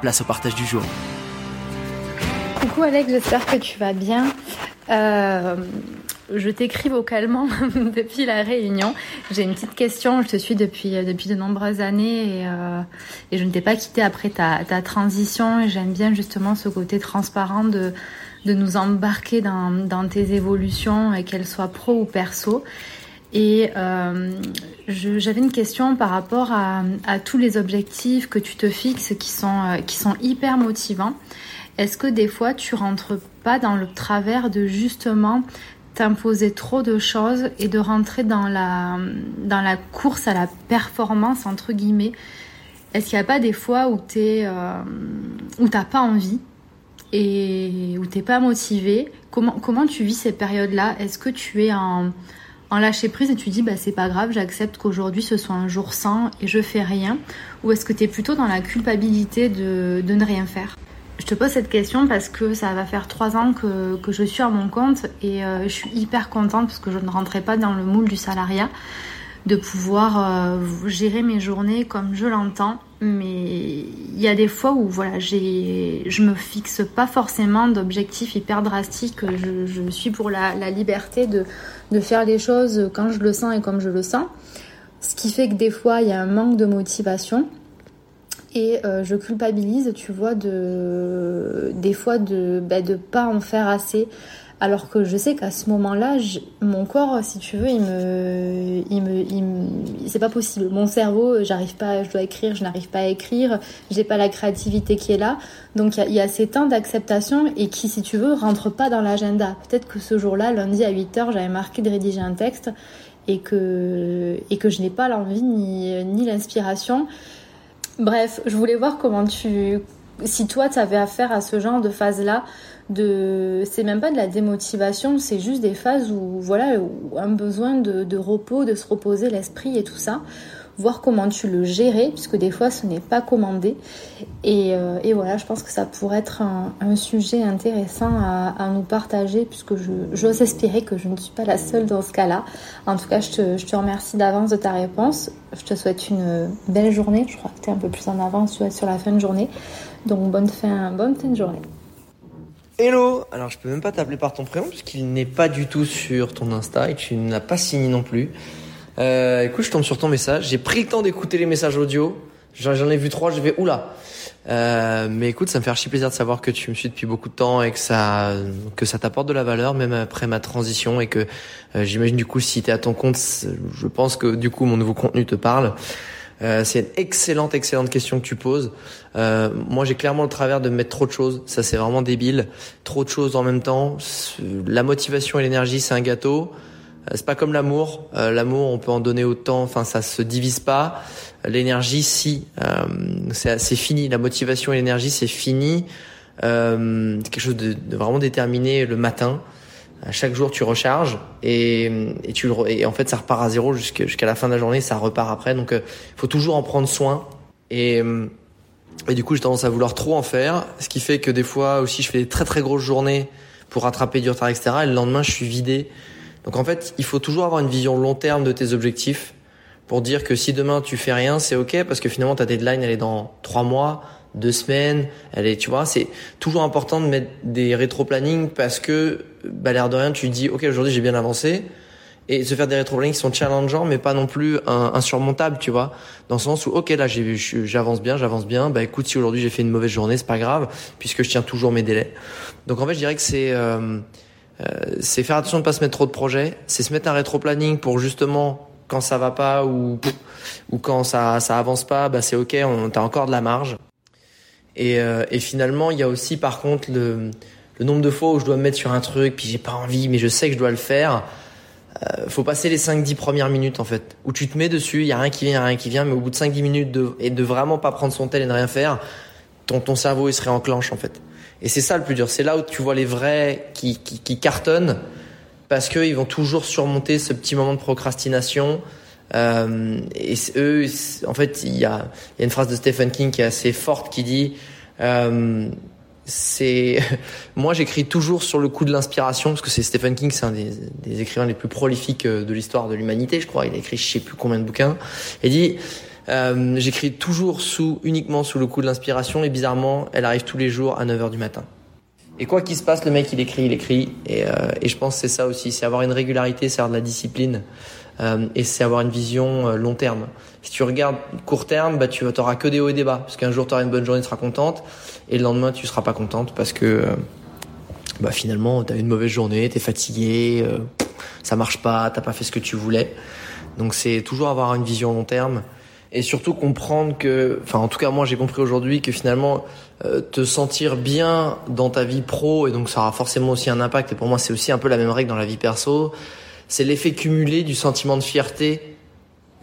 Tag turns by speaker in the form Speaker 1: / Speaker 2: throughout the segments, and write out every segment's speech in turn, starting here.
Speaker 1: place au partage du jour.
Speaker 2: Coucou Alex, j'espère que tu vas bien. Euh, je t'écris vocalement depuis la réunion. J'ai une petite question. Je te suis depuis depuis de nombreuses années et, euh, et je ne t'ai pas quitté après ta, ta transition. Et j'aime bien justement ce côté transparent de de nous embarquer dans, dans tes évolutions, qu'elles soient pro ou perso. Et euh, j'avais une question par rapport à, tous les objectifs que tu te fixes qui sont, euh, qui sont hyper motivants. Est-ce que des fois tu rentres pas dans le travers de justement t'imposer trop de choses et de rentrer dans la, dans la course à la performance entre guillemets? Est-ce qu'il n'y a pas des fois où tu euh, où pas envie et où t'es pas motivé? Comment comment tu vis ces périodes-là? Est-ce que tu es en en lâcher prise et tu dis bah c'est pas grave, j'accepte qu'aujourd'hui ce soit un jour sans et je fais rien Ou est-ce que tu plutôt dans la culpabilité de, de, ne rien faire? Je te pose cette question parce que ça va faire trois ans que, que je suis à mon compte et euh, je suis hyper contente parce que je ne rentrais pas dans le moule du salariat de pouvoir euh, gérer mes journées comme je l'entends. Mais il y a des fois où voilà, j'ai, je me fixe pas forcément d'objectifs hyper drastiques. Je, suis pour la, la liberté de, de faire les choses quand je le sens et comme je le sens. Ce qui fait que des fois, il y a un manque de motivation. Et euh, je culpabilise, tu vois, de des fois de bah, de pas en faire assez. Alors que je sais qu'à ce moment-là, mon corps, si tu veux, il me, c'est pas possible. Mon cerveau, j'arrive pas, je dois écrire, je n'arrive pas à écrire, j'ai pas la créativité qui est là. Donc il y, a ces temps d'acceptation et qui, si tu veux, rentre pas dans l'agenda. Peut-être que ce jour-là, lundi à 8 heures, j'avais marqué de rédiger un texte et que, et que je n'ai pas l'envie ni l'inspiration. Bref, je voulais voir comment tu, si toi, tu avais affaire à ce genre de phase-là de c'est même pas de la démotivation c'est juste des phases où voilà un besoin de repos de se reposer l'esprit et tout ça voir comment tu le gérais puisque des fois ce n'est pas commandé. Et, euh, et, voilà je pense que ça pourrait être un, sujet intéressant à, à, nous partager puisque j'ose espérer que je ne suis pas la seule dans ce cas là en tout cas je te, je te remercie d'avance de ta réponse. Je te souhaite une belle journée. Je crois que tu es un peu plus en avance sur la fin de journée. Donc bonne fin bonne fin de journée.
Speaker 1: Hello. Alors je peux même pas t'appeler par ton prénom puisqu'il n'est pas du tout sur ton Insta et tu n'as pas signé non plus. Euh, écoute, je tombe sur ton message. J'ai pris le temps d'écouter les messages audio. J'en ai vu trois, je vais oula. Euh, mais écoute, ça me fait archi plaisir de savoir que tu me suis depuis beaucoup de temps et que ça que ça t'apporte de la valeur même après ma transition et que euh, j'imagine du coup si tu es à ton compte, je pense que du coup mon nouveau contenu te parle. Euh, c'est une excellente, excellente question que tu poses. Euh, moi, j'ai clairement le travers de mettre trop de choses. Ça, c'est vraiment débile. Trop de choses en même temps. La motivation et l'énergie, c'est un gâteau. Euh, c'est pas comme l'amour. Euh, l'amour, on peut en donner autant. Enfin, ça se divise pas. L'énergie, si. Euh, c'est fini. La motivation et l'énergie, c'est fini. c'est quelque chose de, vraiment déterminé le matin. Chaque jour, tu recharges et, et tu et en fait, ça repart à zéro jusqu'à la fin de la journée. Ça repart après. Donc, il faut toujours en prendre soin. Et et du coup, j'ai tendance à vouloir trop en faire, ce qui fait que des fois aussi, je fais des très très grosses journées pour rattraper du retard, etc. Et le lendemain, je suis vidé. Donc en fait, il faut toujours avoir une vision long terme de tes objectifs pour dire que si demain tu fais rien, c'est ok parce que finalement ta deadline elle est dans trois mois, deux semaines, elle est, tu vois, c'est toujours important de mettre des rétro-planning parce que, bah l'air de rien, tu dis ok aujourd'hui j'ai bien avancé et se faire des rétro-plannings qui sont challengeants, mais pas non plus insurmontables, tu vois. Dans le sens où, ok, là, j'avance bien, j'avance bien. Bah écoute, si aujourd'hui j'ai fait une mauvaise journée, c'est pas grave, puisque je tiens toujours mes délais. Donc en fait, je dirais que c'est euh, c'est faire attention de pas se mettre trop de projets, c'est se mettre un rétro-planning pour justement quand ça va pas ou ou quand ça ça avance pas, bah c'est ok, on t'as encore de la marge. Et, euh, finalement, il y a aussi par contre le nombre de fois où je dois me mettre sur un truc, puis j'ai pas envie, mais je sais que je dois le faire. Euh, faut passer les 5-10 premières minutes en fait, où tu te mets dessus, il y a rien qui vient, y a rien qui vient, mais au bout de 5-10 minutes de, et de vraiment pas prendre son tel et de rien faire, ton, ton cerveau il se réenclenche en fait. Et c'est ça le plus dur, c'est là où tu vois les vrais qui, qui, qui cartonnent, parce qu'ils vont toujours surmonter ce petit moment de procrastination. Euh, et eux, en fait, il y a, y a une phrase de Stephen King qui est assez forte qui dit euh, c'est moi j'écris toujours sur le coup de l'inspiration parce que c'est Stephen King c'est un des, des, écrivains les plus prolifiques euh, de l'histoire de l'humanité je crois. Il a écrit je sais plus combien de bouquins. Et dit euh, j'écris toujours sous uniquement sous le coup de l'inspiration et bizarrement elle arrive tous les jours à 9h du matin. Et quoi qu'il se passe le mec il écrit il écrit. Et, euh, et je pense que c'est ça aussi. C'est avoir une régularité c'est avoir de la discipline euh, et c'est avoir une vision euh, long terme. Si tu regardes court terme, bah tu n'auras que des hauts et des bas, parce qu'un jour tu auras une bonne journée, tu seras contente, et le lendemain tu seras pas contente parce que euh, bah finalement tu as une mauvaise journée, tu es fatigué, ça marche pas, t'as pas fait ce que tu voulais. Donc c'est toujours avoir une vision long terme et surtout comprendre que, enfin en tout cas moi j'ai compris aujourd'hui que finalement te sentir bien dans ta vie pro et donc ça aura forcément aussi un impact et pour moi c'est aussi un peu la même règle dans la vie perso c'est l'effet cumulé du sentiment de fierté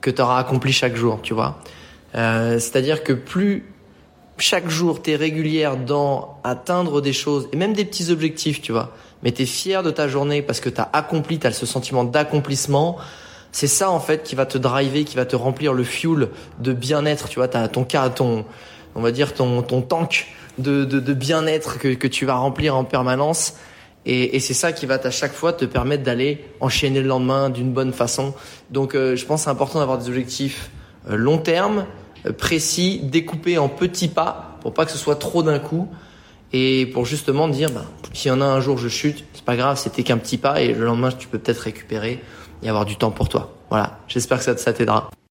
Speaker 1: que tu auras accompli chaque jour, tu vois. Euh, C'est-à-dire que plus chaque jour tu es régulière dans atteindre des choses et même des petits objectifs, tu vois, mais tu es fier de ta journée parce que tu as accompli, tu as ce sentiment d'accomplissement, c'est ça en fait qui va te driver, qui va te remplir le fuel de bien-être, tu vois, as ton cas ton on va dire ton ton tank de de, de bien-être que que tu vas remplir en permanence. Et, et c'est ça qui va à chaque fois te permettre d'aller enchaîner le lendemain d'une bonne façon. Donc euh, je pense c'est important d'avoir des objectifs euh, long terme, euh, précis, découpés en petits pas pour pas que ce soit trop d'un coup. Et pour justement dire bah, s'il y en a un jour je chute, c'est pas grave, c'était qu'un petit pas et le lendemain tu peux peut-être récupérer et avoir du temps pour toi. Voilà, j'espère que ça, ça t'aidera.